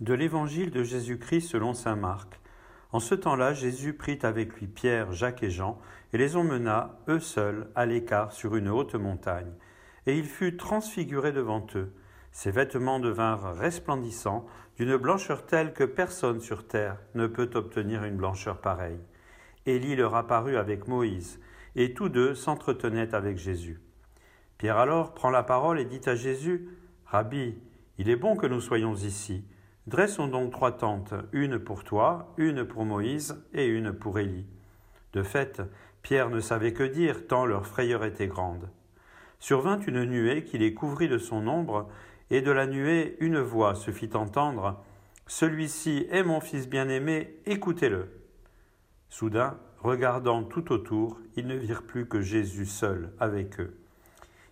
De l'Évangile de Jésus-Christ selon saint Marc. En ce temps-là, Jésus prit avec lui Pierre, Jacques et Jean, et les emmena, eux seuls, à l'écart sur une haute montagne. Et il fut transfiguré devant eux. Ses vêtements devinrent resplendissants, d'une blancheur telle que personne sur terre ne peut obtenir une blancheur pareille. Élie leur apparut avec Moïse, et tous deux s'entretenaient avec Jésus. Pierre alors prend la parole et dit à Jésus, Rabbi, il est bon que nous soyons ici. Dressons donc trois tentes, une pour toi, une pour Moïse et une pour Élie. De fait, Pierre ne savait que dire, tant leur frayeur était grande. Survint une nuée qui les couvrit de son ombre, et de la nuée une voix se fit entendre. Celui-ci est mon fils bien-aimé, écoutez-le. Soudain, regardant tout autour, ils ne virent plus que Jésus seul avec eux.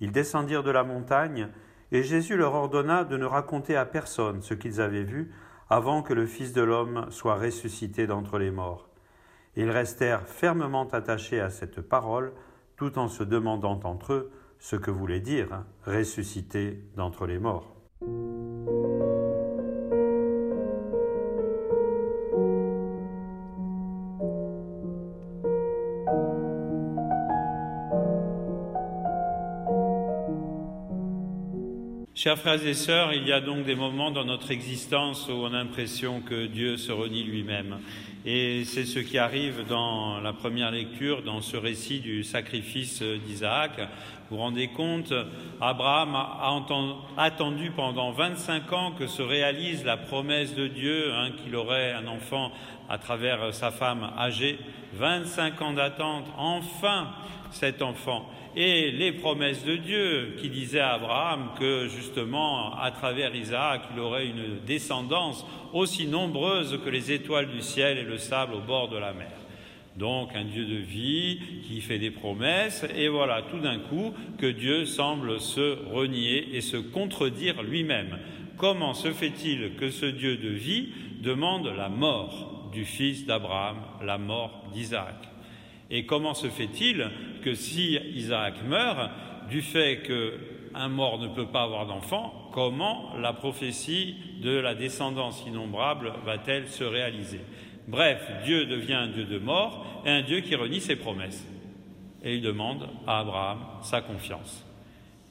Ils descendirent de la montagne, et Jésus leur ordonna de ne raconter à personne ce qu'ils avaient vu avant que le Fils de l'homme soit ressuscité d'entre les morts. Ils restèrent fermement attachés à cette parole, tout en se demandant entre eux ce que voulait dire ressuscité d'entre les morts. Chers frères et sœurs, il y a donc des moments dans notre existence où on a l'impression que Dieu se renie lui-même. Et c'est ce qui arrive dans la première lecture, dans ce récit du sacrifice d'Isaac. Vous vous rendez compte, Abraham a attendu pendant 25 ans que se réalise la promesse de Dieu, hein, qu'il aurait un enfant à travers sa femme âgée. 25 ans d'attente, enfin cet enfant et les promesses de Dieu qui disaient à Abraham que justement à travers Isaac il aurait une descendance aussi nombreuse que les étoiles du ciel et le sable au bord de la mer. Donc un Dieu de vie qui fait des promesses et voilà tout d'un coup que Dieu semble se renier et se contredire lui-même. Comment se fait-il que ce Dieu de vie demande la mort du fils d'Abraham, la mort d'Isaac? Et comment se fait-il que si Isaac meurt, du fait qu'un mort ne peut pas avoir d'enfant, comment la prophétie de la descendance innombrable va-t-elle se réaliser? Bref, Dieu devient un Dieu de mort et un Dieu qui renie ses promesses. Et il demande à Abraham sa confiance.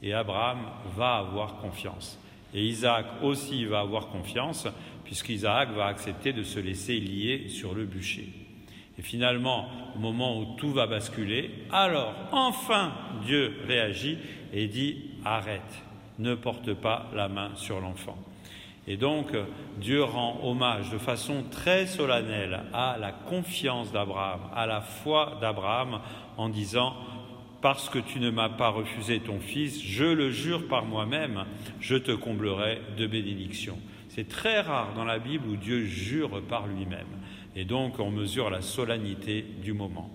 Et Abraham va avoir confiance. Et Isaac aussi va avoir confiance, puisqu'Isaac va accepter de se laisser lier sur le bûcher. Et finalement, au moment où tout va basculer, alors enfin Dieu réagit et dit arrête, ne porte pas la main sur l'enfant. Et donc Dieu rend hommage de façon très solennelle à la confiance d'Abraham, à la foi d'Abraham en disant parce que tu ne m'as pas refusé ton fils, je le jure par moi-même, je te comblerai de bénédictions. C'est très rare dans la Bible où Dieu jure par lui-même. Et donc on mesure la solennité du moment.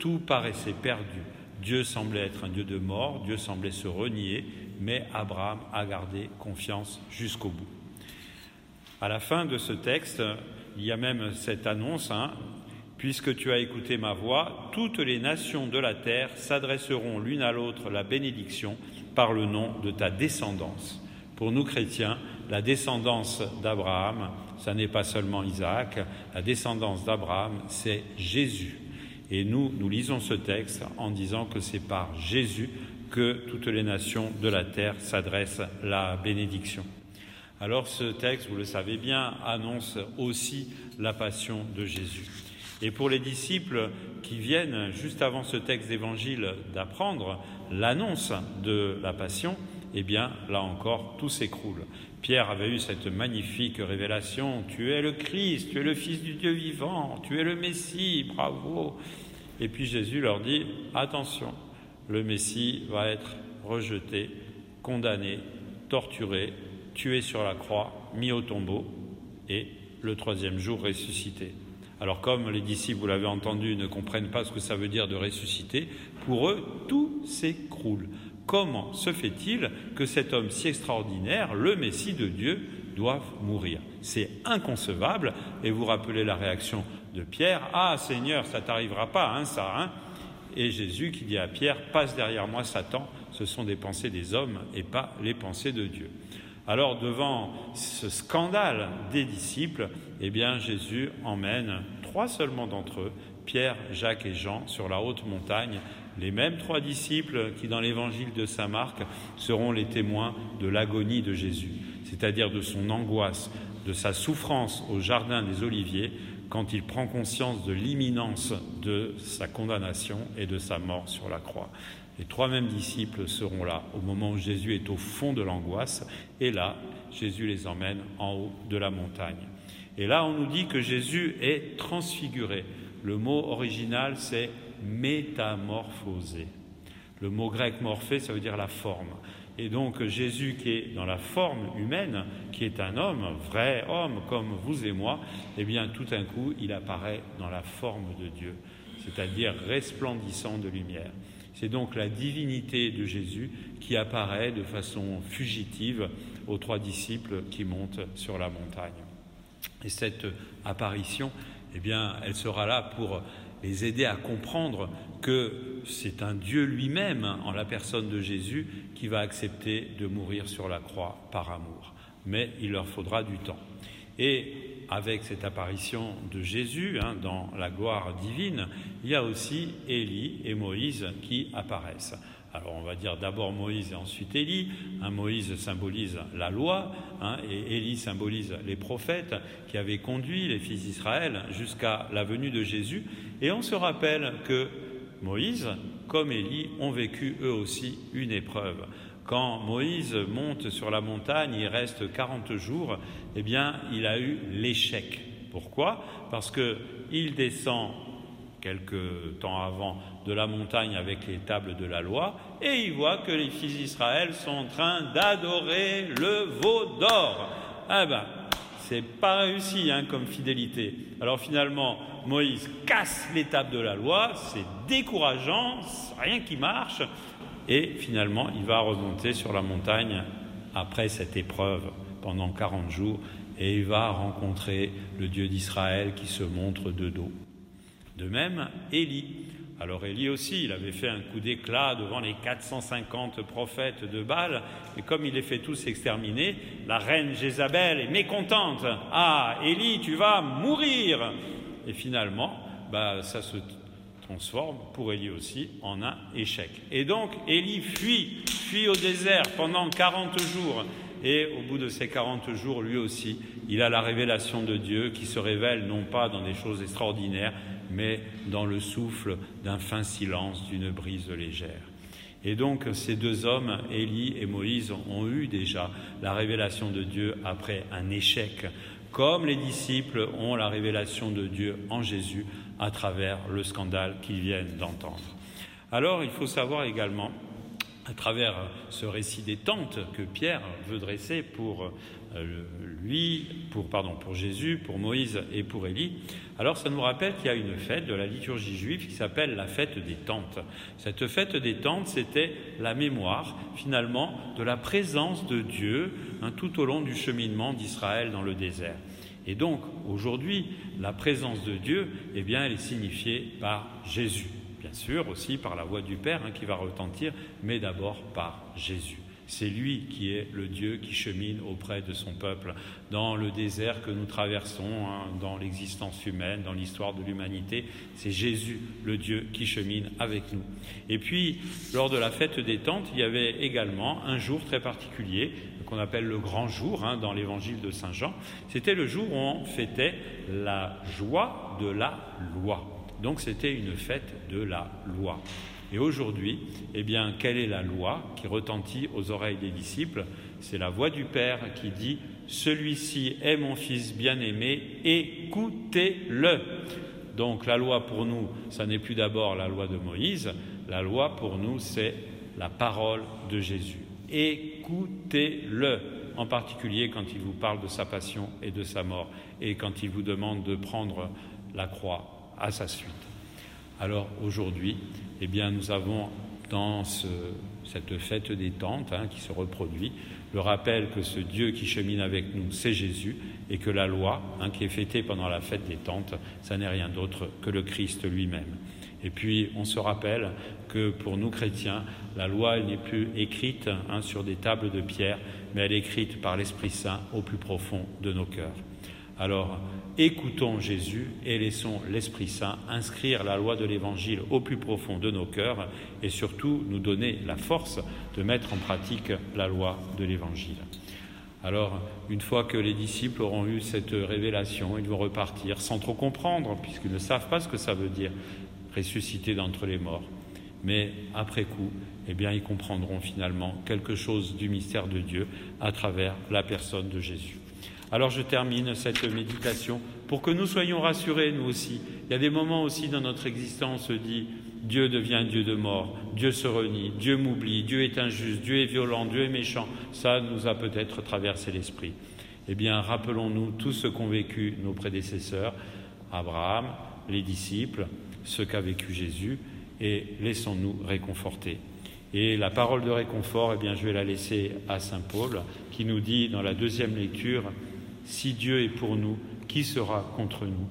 Tout paraissait perdu. Dieu semblait être un Dieu de mort, Dieu semblait se renier, mais Abraham a gardé confiance jusqu'au bout. À la fin de ce texte, il y a même cette annonce, hein, Puisque tu as écouté ma voix, toutes les nations de la terre s'adresseront l'une à l'autre la bénédiction par le nom de ta descendance. Pour nous chrétiens, la descendance d'Abraham, ça n'est pas seulement Isaac, la descendance d'Abraham, c'est Jésus. Et nous, nous lisons ce texte en disant que c'est par Jésus que toutes les nations de la terre s'adressent la bénédiction. Alors ce texte, vous le savez bien, annonce aussi la passion de Jésus. Et pour les disciples qui viennent juste avant ce texte d'évangile d'apprendre l'annonce de la passion, eh bien là encore, tout s'écroule. Pierre avait eu cette magnifique révélation, tu es le Christ, tu es le Fils du Dieu vivant, tu es le Messie, bravo. Et puis Jésus leur dit, attention, le Messie va être rejeté, condamné, torturé, tué sur la croix, mis au tombeau et le troisième jour ressuscité. Alors comme les disciples, vous l'avez entendu, ne comprennent pas ce que ça veut dire de ressusciter, pour eux, tout s'écroule. Comment se fait-il que cet homme si extraordinaire, le Messie de Dieu, doive mourir? C'est inconcevable. Et vous rappelez la réaction de Pierre Ah Seigneur, ça t'arrivera pas, hein, ça. Hein et Jésus qui dit à Pierre Passe derrière moi, Satan, ce sont des pensées des hommes et pas les pensées de Dieu. Alors devant ce scandale des disciples, eh bien Jésus emmène trois seulement d'entre eux, Pierre, Jacques et Jean, sur la haute montagne, les mêmes trois disciples qui dans l'évangile de Saint Marc seront les témoins de l'agonie de Jésus, c'est-à-dire de son angoisse, de sa souffrance au jardin des Oliviers, quand il prend conscience de l'imminence de sa condamnation et de sa mort sur la croix. Les trois mêmes disciples seront là au moment où Jésus est au fond de l'angoisse, et là, Jésus les emmène en haut de la montagne. Et là, on nous dit que Jésus est transfiguré. Le mot original, c'est métamorphosé. Le mot grec morphé, ça veut dire la forme. Et donc Jésus qui est dans la forme humaine, qui est un homme, vrai homme comme vous et moi, eh bien tout d'un coup il apparaît dans la forme de Dieu, c'est-à-dire resplendissant de lumière. C'est donc la divinité de Jésus qui apparaît de façon fugitive aux trois disciples qui montent sur la montagne. Et cette apparition, eh bien, elle sera là pour les aider à comprendre que c'est un Dieu lui-même, en la personne de Jésus, qui va accepter de mourir sur la croix par amour. Mais il leur faudra du temps. Et avec cette apparition de Jésus hein, dans la gloire divine, il y a aussi Élie et Moïse qui apparaissent. Alors on va dire d'abord Moïse et ensuite Élie. Un Moïse symbolise la loi hein, et Élie symbolise les prophètes qui avaient conduit les fils d'Israël jusqu'à la venue de Jésus. Et on se rappelle que Moïse, comme Élie, ont vécu eux aussi une épreuve. Quand Moïse monte sur la montagne, il reste 40 jours, eh bien, il a eu l'échec. Pourquoi? Parce qu'il descend quelques temps avant de la montagne avec les tables de la loi et il voit que les fils d'Israël sont en train d'adorer le veau d'or. Ah ben, c'est pas réussi hein, comme fidélité. Alors finalement, Moïse casse l'étape de la loi, c'est décourageant, rien qui marche, et finalement il va remonter sur la montagne après cette épreuve pendant 40 jours, et il va rencontrer le Dieu d'Israël qui se montre de dos. De même, Élie, alors Élie aussi, il avait fait un coup d'éclat devant les 450 prophètes de Baal, et comme il les fait tous exterminer, la reine Jézabel est mécontente. Ah, Élie, tu vas mourir Et finalement, bah, ça se transforme pour Élie aussi en un échec. Et donc Élie fuit, fuit au désert pendant 40 jours. Et au bout de ces 40 jours, lui aussi, il a la révélation de Dieu qui se révèle non pas dans des choses extraordinaires, mais dans le souffle d'un fin silence, d'une brise légère. Et donc ces deux hommes, Élie et Moïse, ont eu déjà la révélation de Dieu après un échec, comme les disciples ont la révélation de Dieu en Jésus à travers le scandale qu'ils viennent d'entendre. Alors il faut savoir également, à travers ce récit des tentes que Pierre veut dresser pour lui, pour, pardon, pour Jésus, pour Moïse et pour Élie, alors ça nous rappelle qu'il y a une fête de la liturgie juive qui s'appelle la fête des tentes. Cette fête des tentes, c'était la mémoire finalement de la présence de Dieu hein, tout au long du cheminement d'Israël dans le désert. Et donc aujourd'hui, la présence de Dieu, eh bien, elle est signifiée par Jésus. Bien sûr, aussi par la voix du Père hein, qui va retentir, mais d'abord par Jésus. C'est lui qui est le Dieu qui chemine auprès de son peuple dans le désert que nous traversons, hein, dans l'existence humaine, dans l'histoire de l'humanité. C'est Jésus, le Dieu, qui chemine avec nous. Et puis, lors de la fête des tentes, il y avait également un jour très particulier qu'on appelle le grand jour hein, dans l'évangile de Saint Jean. C'était le jour où on fêtait la joie de la loi. Donc c'était une fête de la loi. Et aujourd'hui, eh bien, quelle est la loi qui retentit aux oreilles des disciples? C'est la voix du Père qui dit Celui-ci est mon Fils bien-aimé, écoutez-le. Donc la loi pour nous, ça n'est plus d'abord la loi de Moïse, la loi pour nous, c'est la parole de Jésus. Écoutez-le, en particulier quand il vous parle de sa passion et de sa mort, et quand il vous demande de prendre la croix à sa suite. Alors aujourd'hui, eh nous avons dans cette fête des tentes hein, qui se reproduit le rappel que ce Dieu qui chemine avec nous, c'est Jésus, et que la loi, hein, qui est fêtée pendant la fête des tentes, ça n'est rien d'autre que le Christ lui-même. Et puis, on se rappelle que pour nous chrétiens, la loi n'est plus écrite hein, sur des tables de pierre, mais elle est écrite par l'Esprit Saint au plus profond de nos cœurs. Alors, écoutons Jésus et laissons l'Esprit Saint inscrire la loi de l'Évangile au plus profond de nos cœurs et surtout nous donner la force de mettre en pratique la loi de l'Évangile. Alors, une fois que les disciples auront eu cette révélation, ils vont repartir sans trop comprendre, puisqu'ils ne savent pas ce que ça veut dire, ressusciter d'entre les morts. Mais après coup, eh bien, ils comprendront finalement quelque chose du mystère de Dieu à travers la personne de Jésus. Alors je termine cette méditation pour que nous soyons rassurés, nous aussi. Il y a des moments aussi dans notre existence on dit Dieu devient Dieu de mort, Dieu se renie, Dieu m'oublie, Dieu est injuste, Dieu est violent, Dieu est méchant. Ça nous a peut-être traversé l'esprit. Eh bien, rappelons-nous tout ce qu'ont vécu nos prédécesseurs, Abraham, les disciples, ce qu'a vécu Jésus, et laissons-nous réconforter. Et la parole de réconfort, eh bien, je vais la laisser à Saint Paul, qui nous dit dans la deuxième lecture Si Dieu est pour nous, qui sera contre nous?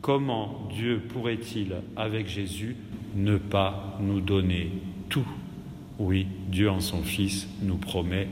Comment Dieu pourrait-il, avec Jésus, ne pas nous donner tout? Oui, Dieu en son Fils nous promet